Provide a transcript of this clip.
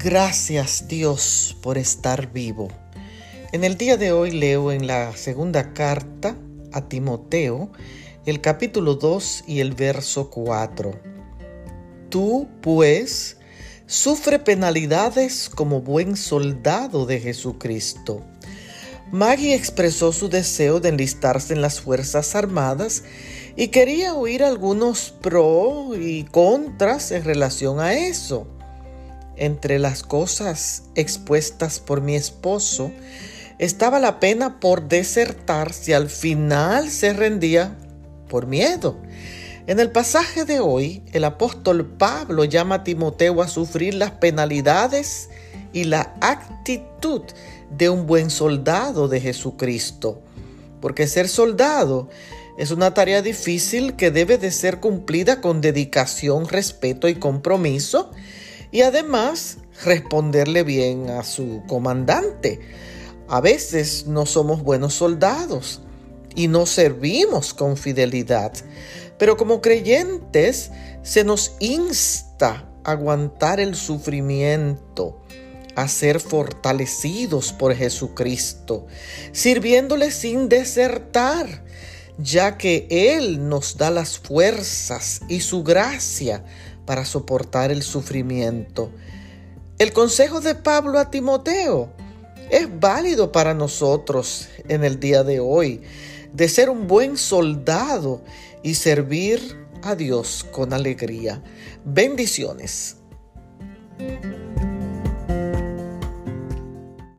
Gracias Dios por estar vivo. En el día de hoy leo en la segunda carta a Timoteo el capítulo 2 y el verso 4. Tú, pues, sufre penalidades como buen soldado de Jesucristo. Maggie expresó su deseo de enlistarse en las Fuerzas Armadas y quería oír algunos pros y contras en relación a eso. Entre las cosas expuestas por mi esposo estaba la pena por desertar si al final se rendía por miedo. En el pasaje de hoy, el apóstol Pablo llama a Timoteo a sufrir las penalidades y la actitud de un buen soldado de Jesucristo. Porque ser soldado es una tarea difícil que debe de ser cumplida con dedicación, respeto y compromiso y además responderle bien a su comandante. A veces no somos buenos soldados y no servimos con fidelidad, pero como creyentes se nos insta a aguantar el sufrimiento, a ser fortalecidos por Jesucristo, sirviéndole sin desertar, ya que Él nos da las fuerzas y su gracia para soportar el sufrimiento. El consejo de Pablo a Timoteo es válido para nosotros en el día de hoy, de ser un buen soldado y servir a Dios con alegría. Bendiciones.